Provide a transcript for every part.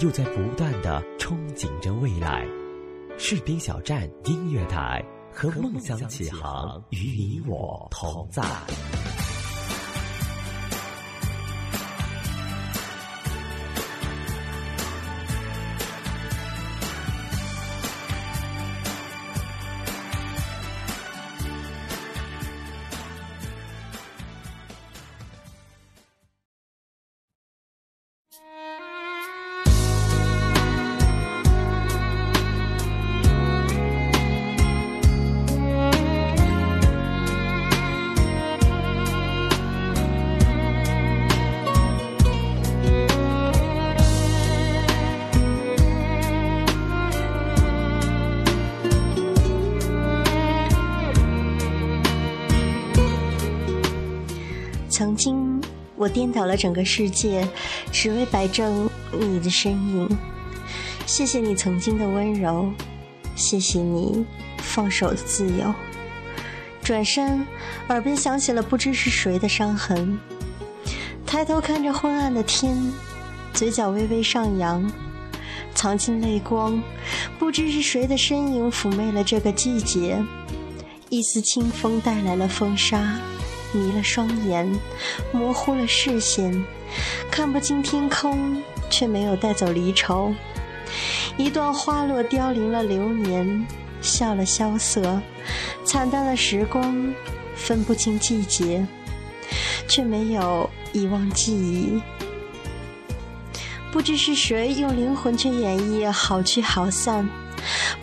又在不断的憧憬着未来。士兵小站音乐台和梦想起航，与你我同在。颠倒了整个世界，只为摆正你的身影。谢谢你曾经的温柔，谢谢你放手的自由。转身，耳边响起了不知是谁的伤痕。抬头看着昏暗的天，嘴角微微上扬，藏进泪光。不知是谁的身影抚媚了这个季节。一丝清风带来了风沙。迷了双眼，模糊了视线，看不清天空，却没有带走离愁。一段花落凋零了流年，笑了萧瑟，惨淡了时光，分不清季节，却没有遗忘记忆。不知是谁用灵魂去演绎好聚好散，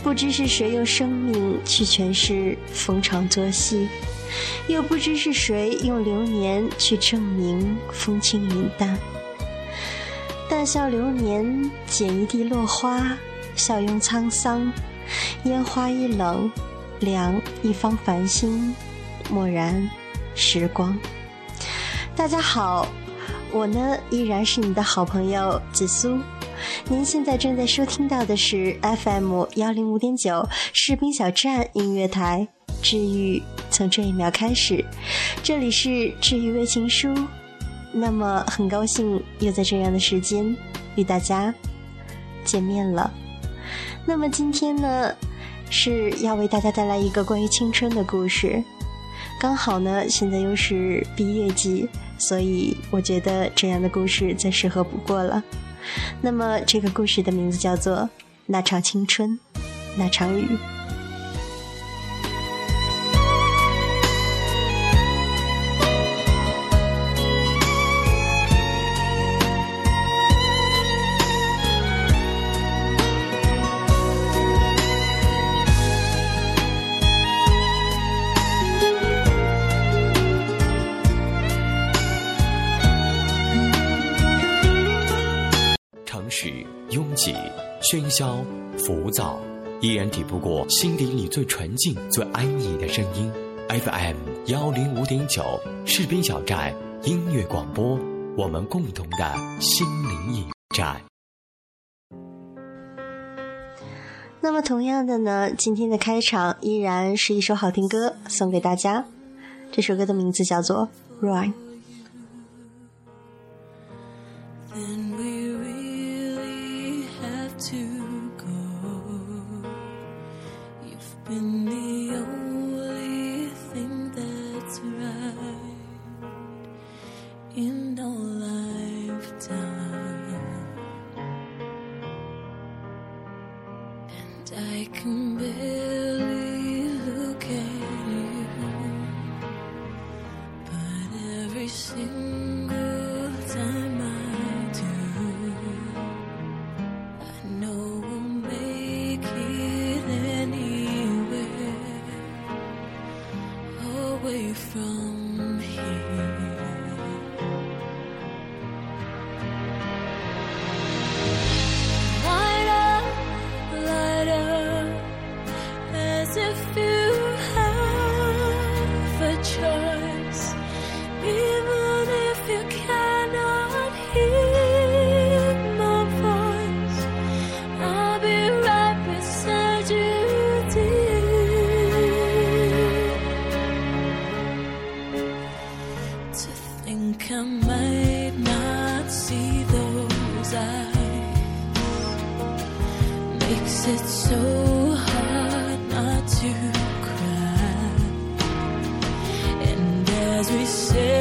不知是谁用生命去诠释逢场作戏。又不知是谁用流年去证明风轻云淡。淡笑流年，捡一地落花，笑拥沧桑。烟花易冷，凉一方繁星。蓦然，时光。大家好，我呢依然是你的好朋友紫苏。您现在正在收听到的是 FM 幺零五点九士兵小站音乐台。治愈从这一秒开始，这里是治愈微情书。那么很高兴又在这样的时间与大家见面了。那么今天呢是要为大家带来一个关于青春的故事。刚好呢现在又是毕业季，所以我觉得这样的故事再适合不过了。那么这个故事的名字叫做《那场青春，那场雨》。浮躁，依然抵不过心底里最纯净、最安逸的声音。FM 幺零五点九，士兵小站音乐广播，我们共同的心灵驿站。那么，同样的呢，今天的开场依然是一首好听歌送给大家。这首歌的名字叫做《Run》。Then we really have to in the think I might not see those eyes. Makes it so hard not to cry. And as we say,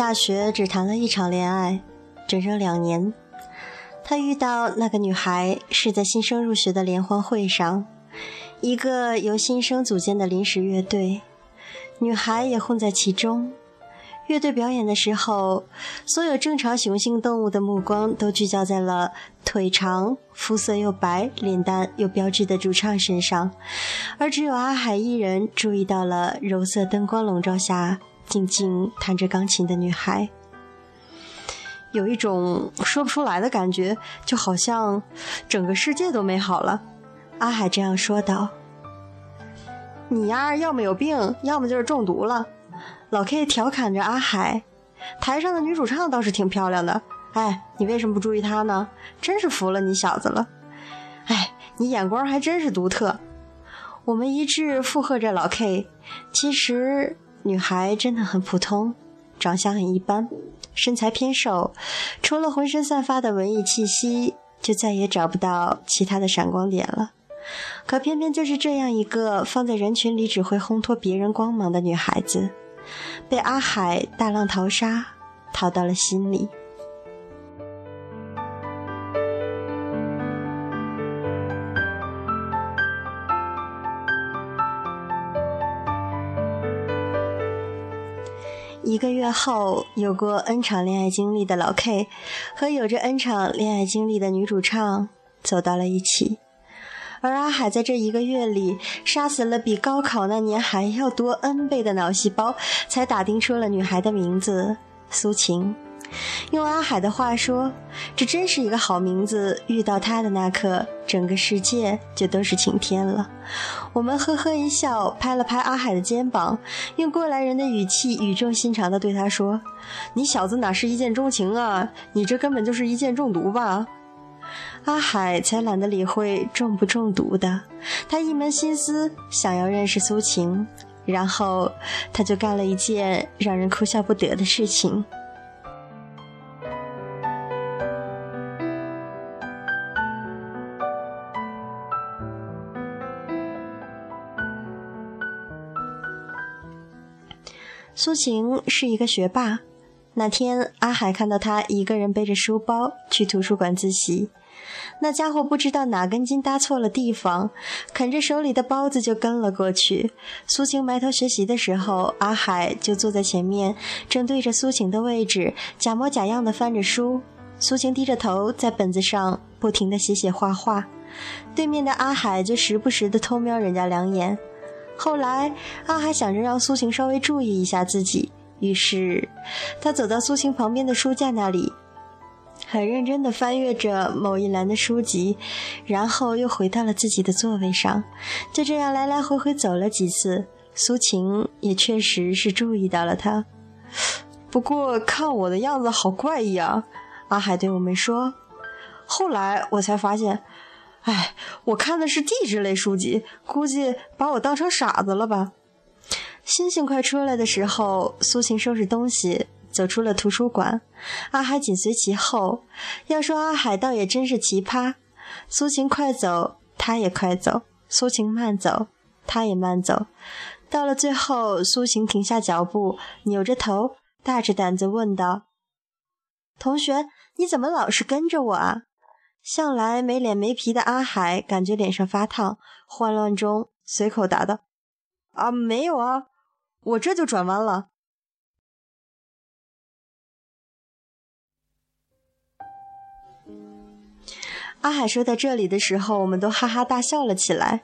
大学只谈了一场恋爱，整整两年。他遇到那个女孩是在新生入学的联欢会上，一个由新生组建的临时乐队，女孩也混在其中。乐队表演的时候，所有正常雄性动物的目光都聚焦在了腿长、肤色又白、脸蛋又标致的主唱身上，而只有阿海一人注意到了柔色灯光笼罩下。静静弹着钢琴的女孩，有一种说不出来的感觉，就好像整个世界都美好了。阿海这样说道：“你呀，要么有病，要么就是中毒了。”老 K 调侃着阿海。台上的女主唱倒是挺漂亮的，哎，你为什么不注意她呢？真是服了你小子了。哎，你眼光还真是独特。我们一致附和着老 K。其实。女孩真的很普通，长相很一般，身材偏瘦，除了浑身散发的文艺气息，就再也找不到其他的闪光点了。可偏偏就是这样一个放在人群里只会烘托别人光芒的女孩子，被阿海大浪淘沙，淘到了心里。一个月后，有过 N 场恋爱经历的老 K 和有着 N 场恋爱经历的女主唱走到了一起，而阿海在这一个月里杀死了比高考那年还要多 N 倍的脑细胞，才打听出了女孩的名字苏晴。用阿海的话说，这真是一个好名字。遇到他的那刻，整个世界就都是晴天了。我们呵呵一笑，拍了拍阿海的肩膀，用过来人的语气语重心长地对他说：“你小子哪是一见钟情啊？你这根本就是一见中毒吧？”阿海才懒得理会中不中毒的，他一门心思想要认识苏晴，然后他就干了一件让人哭笑不得的事情。苏晴是一个学霸。那天，阿海看到他一个人背着书包去图书馆自习，那家伙不知道哪根筋搭错了地方，啃着手里的包子就跟了过去。苏晴埋头学习的时候，阿海就坐在前面，正对着苏晴的位置，假模假样的翻着书。苏晴低着头在本子上不停的写写画画，对面的阿海就时不时的偷瞄人家两眼。后来，阿海想着让苏晴稍微注意一下自己，于是他走到苏晴旁边的书架那里，很认真地翻阅着某一栏的书籍，然后又回到了自己的座位上。就这样来来回回走了几次，苏晴也确实是注意到了他。不过看我的样子好怪异啊，阿海对我们说。后来我才发现。哎，我看的是地质类书籍，估计把我当成傻子了吧？星星快出来的时候，苏晴收拾东西走出了图书馆，阿海紧随其后。要说阿海倒也真是奇葩，苏晴快走，他也快走；苏晴慢走，他也慢走。到了最后，苏晴停下脚步，扭着头，大着胆子问道：“同学，你怎么老是跟着我啊？”向来没脸没皮的阿海感觉脸上发烫，慌乱中随口答道：“啊，没有啊，我这就转弯了。”阿海说到这里的时候，我们都哈哈大笑了起来。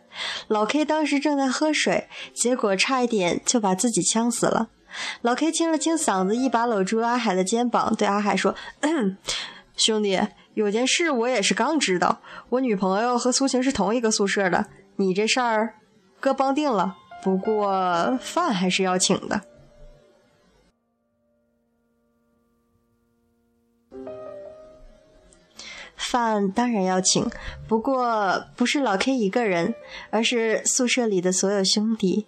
老 K 当时正在喝水，结果差一点就把自己呛死了。老 K 清了清嗓子，一把搂住阿海的肩膀，对阿海说：“ 兄弟。”有件事我也是刚知道，我女朋友和苏晴是同一个宿舍的。你这事儿，哥帮定了，不过饭还是要请的。饭当然要请，不过不是老 K 一个人，而是宿舍里的所有兄弟。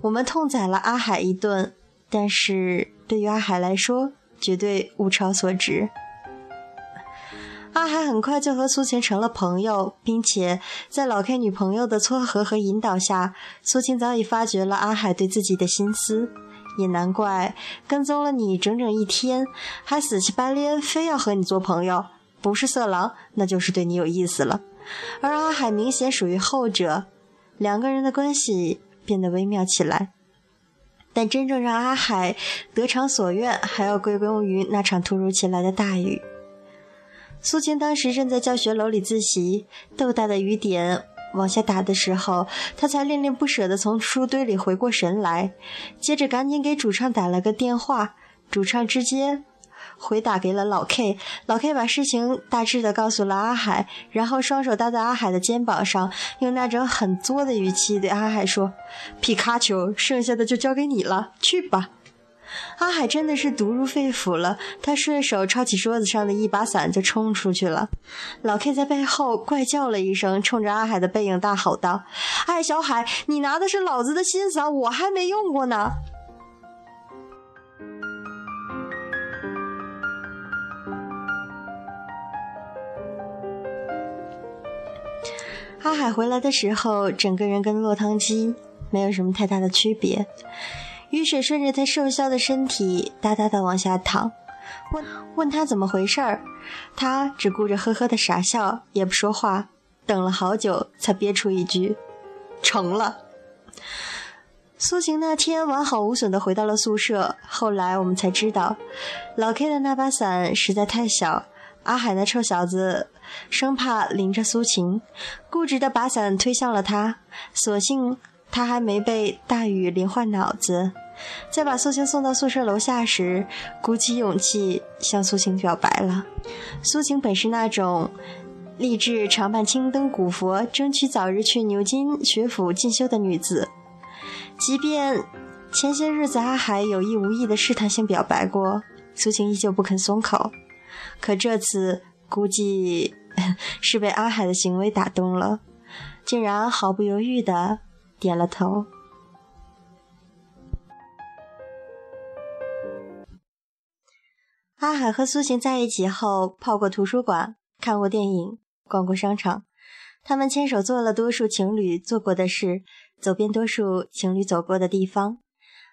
我们痛宰了阿海一顿，但是对于阿海来说，绝对物超所值。阿海很快就和苏晴成了朋友，并且在老 K 女朋友的撮合和引导下，苏晴早已发觉了阿海对自己的心思。也难怪跟踪了你整整一天，还死乞白赖非要和你做朋友，不是色狼，那就是对你有意思了。而阿海明显属于后者，两个人的关系变得微妙起来。但真正让阿海得偿所愿，还要归功于那场突如其来的大雨。苏青当时正在教学楼里自习，豆大的雨点往下打的时候，她才恋恋不舍地从书堆里回过神来，接着赶紧给主唱打了个电话，主唱直接回打给了老 K，老 K 把事情大致的告诉了阿海，然后双手搭在阿海的肩膀上，用那种很作的语气对阿海说：“皮卡丘，剩下的就交给你了，去吧。” 阿海真的是毒入肺腑了，他顺手抄起桌子上的一把伞就冲出去了。老 K 在背后怪叫了一声，冲着阿海的背影大吼道：“哎，小海，你拿的是老子的新伞，我还没用过呢！”阿海回来的时候，整个人跟落汤鸡没有什么太大的区别。雨水顺着他瘦削的身体哒哒的往下淌，问问他怎么回事儿，他只顾着呵呵的傻笑，也不说话。等了好久，才憋出一句：“成了。”苏晴那天完好无损的回到了宿舍。后来我们才知道，老 K 的那把伞实在太小，阿海那臭小子生怕淋着苏晴，固执的把伞推向了他。所幸他还没被大雨淋坏脑子。在把苏晴送到宿舍楼下时，鼓起勇气向苏晴表白了。苏晴本是那种立志常伴青灯古佛，争取早日去牛津学府进修的女子。即便前些日子阿海有意无意的试探性表白过，苏晴依旧不肯松口。可这次估计是被阿海的行为打动了，竟然毫不犹豫的点了头。阿海和苏晴在一起后，泡过图书馆，看过电影，逛过商场，他们牵手做了多数情侣做过的事。走遍多数情侣走过的地方，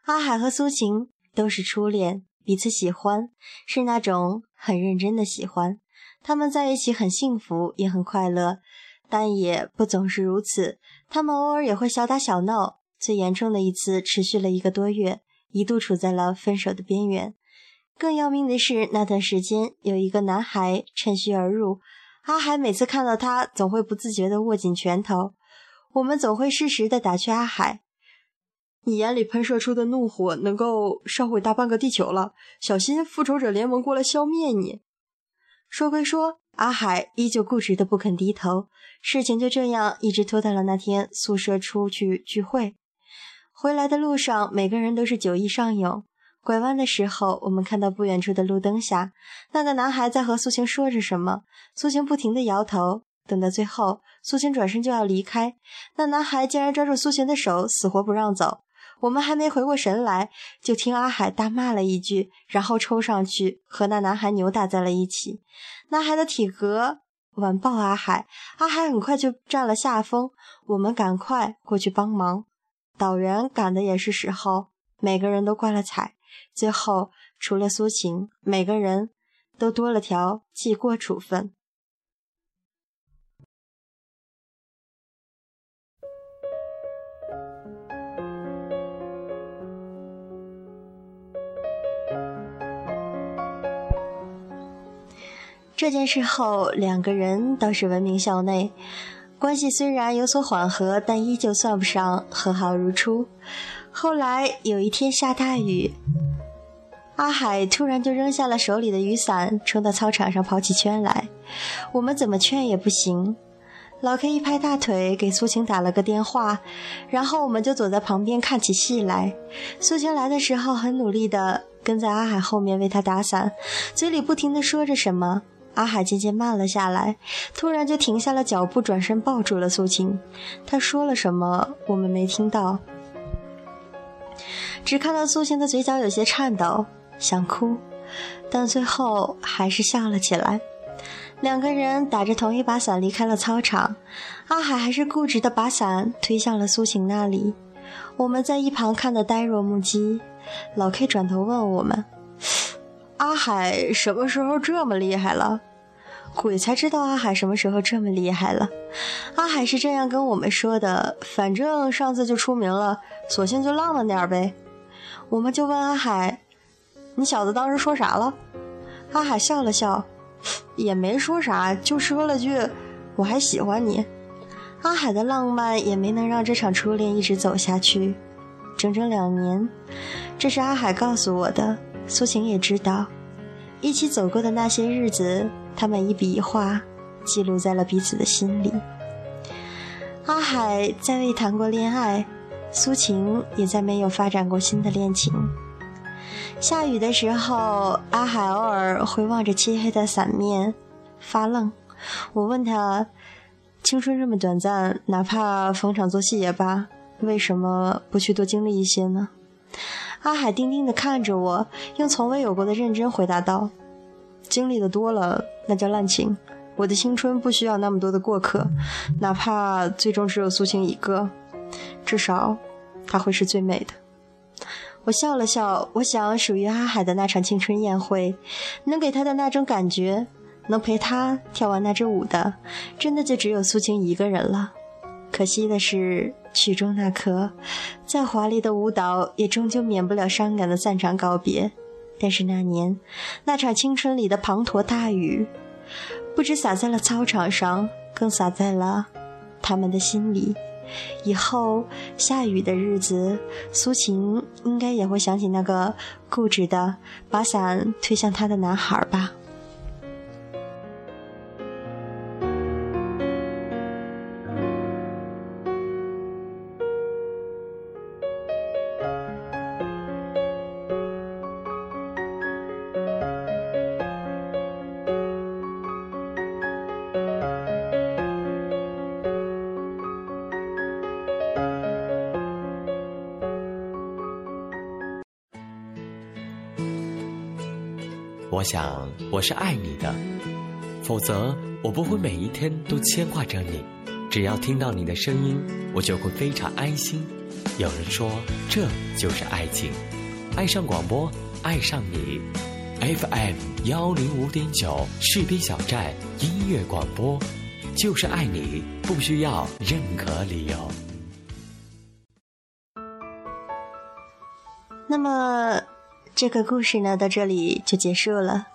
阿海和苏晴都是初恋，彼此喜欢，是那种很认真的喜欢。他们在一起很幸福，也很快乐，但也不总是如此。他们偶尔也会小打小闹，最严重的一次持续了一个多月，一度处在了分手的边缘。更要命的是，那段时间有一个男孩趁虚而入，阿海每次看到他，总会不自觉地握紧拳头。我们总会适时的打趣阿海：“你眼里喷射出的怒火能够烧毁大半个地球了，小心复仇者联盟过来消灭你。”说归说，阿海依旧固执的不肯低头。事情就这样一直拖到了那天宿舍出去聚会。回来的路上，每个人都是酒意上涌。拐弯的时候，我们看到不远处的路灯下，那个男孩在和苏晴说着什么。苏晴不停的摇头。等到最后，苏晴转身就要离开，那男孩竟然抓住苏晴的手，死活不让走。我们还没回过神来，就听阿海大骂了一句，然后冲上去和那男孩扭打在了一起。男孩的体格完爆阿海，阿海很快就占了下风。我们赶快过去帮忙，导员赶的也是时候，每个人都挂了彩。最后，除了苏晴，每个人都多了条记过处分。这件事后，两个人倒是闻名校内，关系虽然有所缓和，但依旧算不上和好如初。后来有一天下大雨，阿海突然就扔下了手里的雨伞，冲到操场上跑起圈来。我们怎么劝也不行。老 K 一拍大腿，给苏晴打了个电话，然后我们就躲在旁边看起戏来。苏晴来的时候，很努力地跟在阿海后面为他打伞，嘴里不停地说着什么。阿海渐渐慢了下来，突然就停下了脚步，转身抱住了苏晴。他说了什么，我们没听到，只看到苏晴的嘴角有些颤抖，想哭，但最后还是笑了起来。两个人打着同一把伞离开了操场，阿海还是固执地把伞推向了苏晴那里。我们在一旁看得呆若木鸡。老 K 转头问我们。阿海什么时候这么厉害了？鬼才知道阿海什么时候这么厉害了。阿海是这样跟我们说的：反正上次就出名了，索性就浪漫点呗。我们就问阿海：“你小子当时说啥了？”阿海笑了笑，也没说啥，就说了句：“我还喜欢你。”阿海的浪漫也没能让这场初恋一直走下去，整整两年。这是阿海告诉我的。苏晴也知道，一起走过的那些日子，他们一笔一画记录在了彼此的心里。阿海再未谈过恋爱，苏晴也再没有发展过新的恋情。下雨的时候，阿海偶尔会望着漆黑的伞面发愣。我问他：“青春这么短暂，哪怕逢场作戏也罢，为什么不去多经历一些呢？”阿海定定地看着我，用从未有过的认真回答道：“经历的多了，那叫滥情；我的青春不需要那么多的过客，哪怕最终只有苏晴一个，至少他会是最美的。我笑了笑，我想属于阿海的那场青春宴会，能给他的那种感觉，能陪他跳完那支舞的，真的就只有苏晴一个人了。可惜的是，曲终那刻，再华丽的舞蹈也终究免不了伤感的散场告别。但是那年，那场青春里的滂沱大雨。不止洒在了操场上，更洒在了他们的心里。以后下雨的日子，苏晴应该也会想起那个固执的把伞推向他的男孩吧。我想我是爱你的，否则我不会每一天都牵挂着你。只要听到你的声音，我就会非常安心。有人说这就是爱情，爱上广播，爱上你。FM 幺零五点九士兵小站音乐广播，就是爱你，不需要任何理由。这个故事呢，到这里就结束了。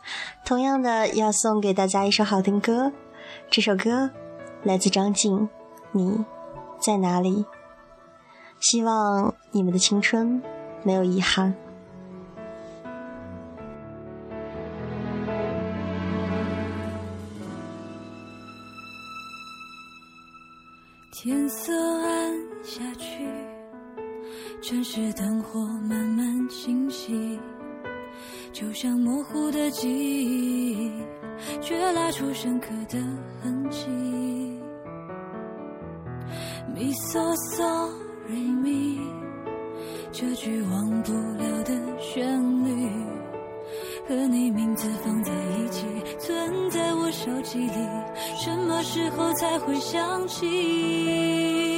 同样的，要送给大家一首好听歌，这首歌来自张静，《你在哪里》。希望你们的青春没有遗憾。天色暗下去。城市灯火慢慢清晰，就像模糊的记忆，却拉出深刻的痕迹。Mi so sorry me，这句忘不了的旋律，和你名字放在一起，存在我手机里，什么时候才会想起？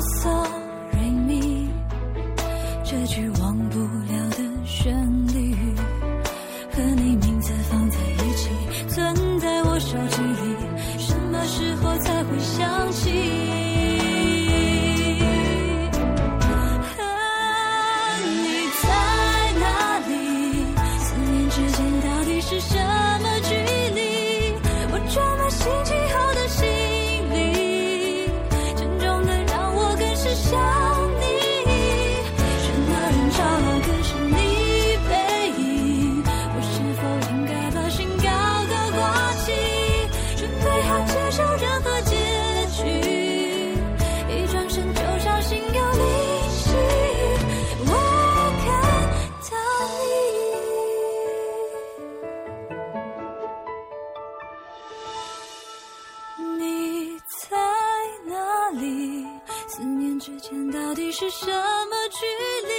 so 之间到底是什么距离？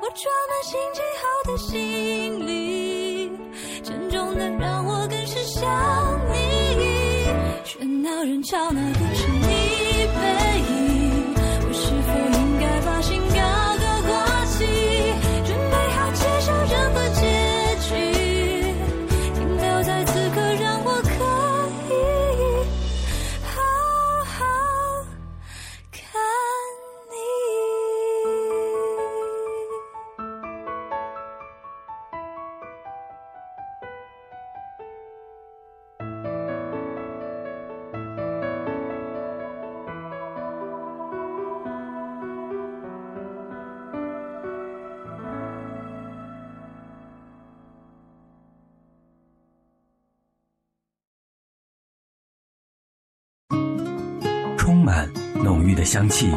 我装满心机后的行李，沉重的让我更是想你。喧闹人潮那个的香气，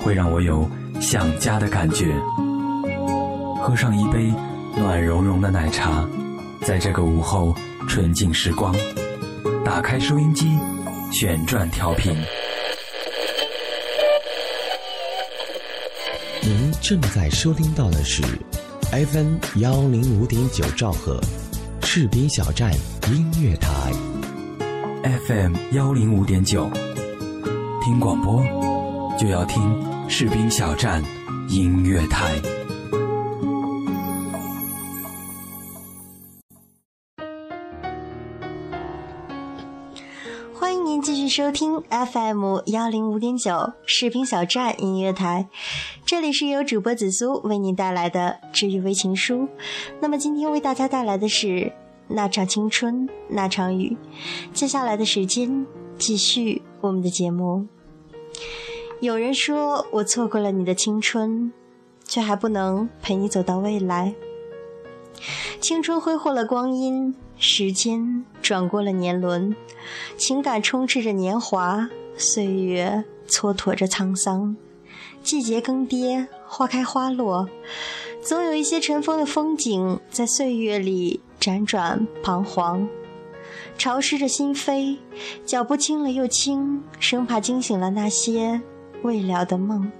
会让我有想家的感觉。喝上一杯暖融融的奶茶，在这个午后纯净时光，打开收音机，旋转调频。您正在收听到的是 FM 幺零五点九兆赫，赤兵小站音乐台。FM 幺零五点九，听广播就要听士兵小站音乐台。欢迎您继续收听 FM 幺零五点九士兵小站音乐台，这里是由主播紫苏为您带来的治愈微情书。那么今天为大家带来的是那场青春那场雨。接下来的时间继续我们的节目。有人说我错过了你的青春，却还不能陪你走到未来。青春挥霍了光阴，时间转过了年轮，情感充斥着年华，岁月蹉跎着沧桑。季节更迭，花开花落，总有一些尘封的风景在岁月里辗转彷徨，潮湿着心扉，脚步轻了又轻，生怕惊醒了那些未了的梦，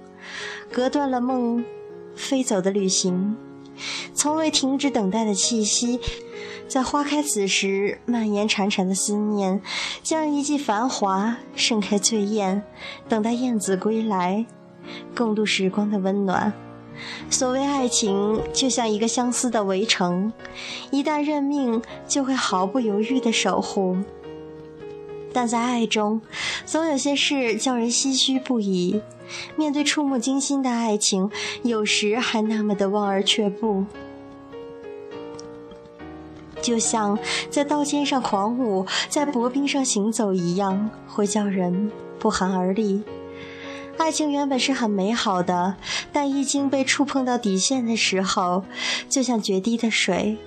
隔断了梦飞走的旅行。从未停止等待的气息，在花开此时蔓延潺潺的思念，将一季繁华盛开醉艳，等待燕子归来，共度时光的温暖。所谓爱情，就像一个相思的围城，一旦认命，就会毫不犹豫地守护。但在爱中，总有些事叫人唏嘘不已。面对触目惊心的爱情，有时还那么的望而却步，就像在刀尖上狂舞，在薄冰上行走一样，会叫人不寒而栗。爱情原本是很美好的，但一经被触碰到底线的时候，就像决堤的水，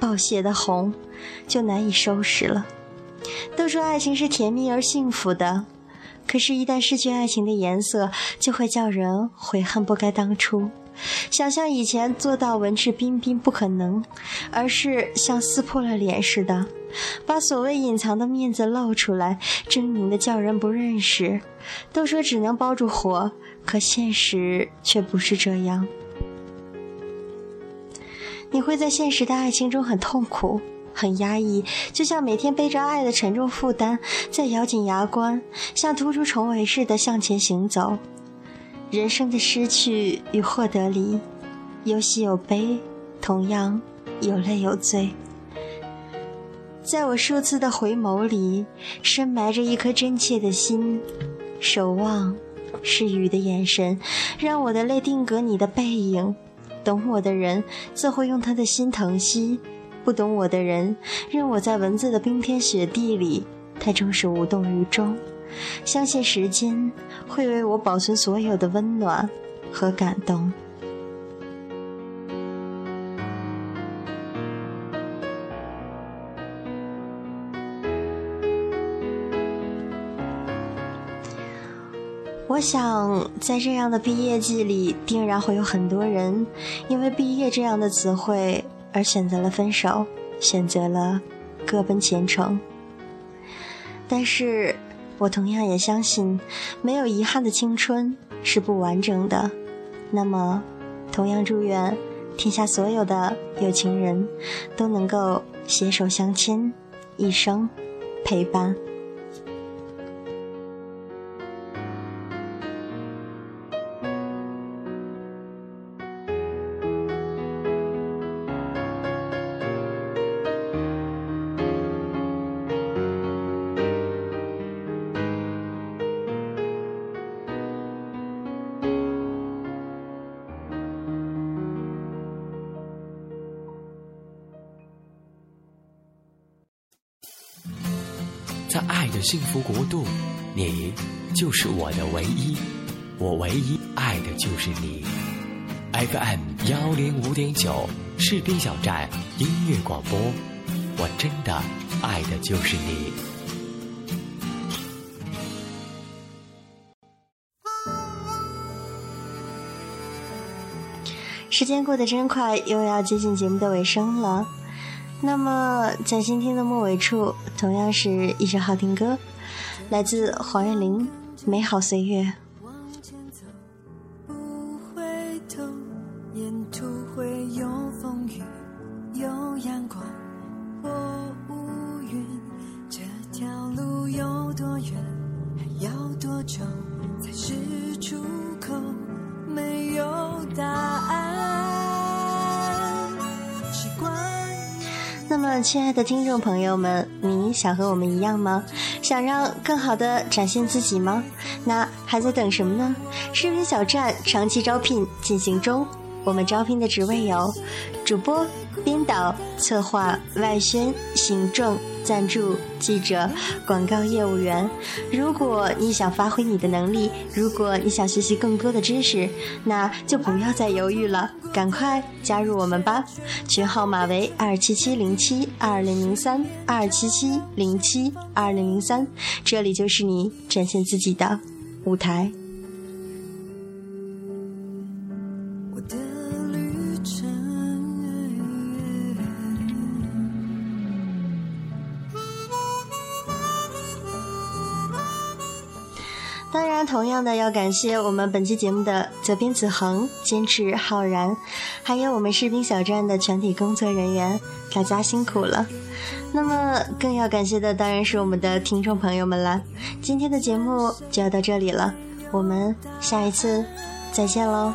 暴泻的红，就难以收拾了。都说爱情是甜蜜而幸福的。可是，一旦失去爱情的颜色，就会叫人悔恨不该当初。想象以前做到文质彬彬不可能，而是像撕破了脸似的，把所谓隐藏的面子露出来，狰狞的叫人不认识。都说只能包住火，可现实却不是这样。你会在现实的爱情中很痛苦。很压抑，就像每天背着爱的沉重负担，在咬紧牙关，像突出重围似的向前行走。人生的失去与获得里，有喜有悲，同样有泪有罪。在我数次的回眸里，深埋着一颗真切的心，守望是雨的眼神，让我的泪定格你的背影。懂我的人，自会用他的心疼惜。不懂我的人，任我在文字的冰天雪地里，他终是无动于衷。相信时间会为我保存所有的温暖和感动。我想，在这样的毕业季里，定然会有很多人因为“毕业”这样的词汇。而选择了分手，选择了各奔前程。但是我同样也相信，没有遗憾的青春是不完整的。那么，同样祝愿天下所有的有情人都能够携手相牵，一生陪伴。幸福国度，你就是我的唯一，我唯一爱的就是你。FM 幺零五点九，士兵小站音乐广播，我真的爱的就是你。时间过得真快，又要接近节目的尾声了。那么，在今天的末尾处，同样是一首好听歌，来自黄韵玲，《美好岁月》。往前走，不回头，沿途会有风雨，有阳光或乌云。这条路有多远，还要多久亲爱的听众朋友们，你想和我们一样吗？想让更好的展现自己吗？那还在等什么呢？视频小站长期招聘进行中，我们招聘的职位有主播、编导、策划、外宣、行政。赞助、记者、广告业务员。如果你想发挥你的能力，如果你想学习更多的知识，那就不要再犹豫了，赶快加入我们吧！群号码为二七七零七二零零三二七七零七二零零三，这里就是你展现自己的舞台。同样的要感谢我们本期节目的责编子恒、监制浩然，还有我们士兵小站的全体工作人员，大家辛苦了。那么，更要感谢的当然是我们的听众朋友们了。今天的节目就要到这里了，我们下一次再见喽。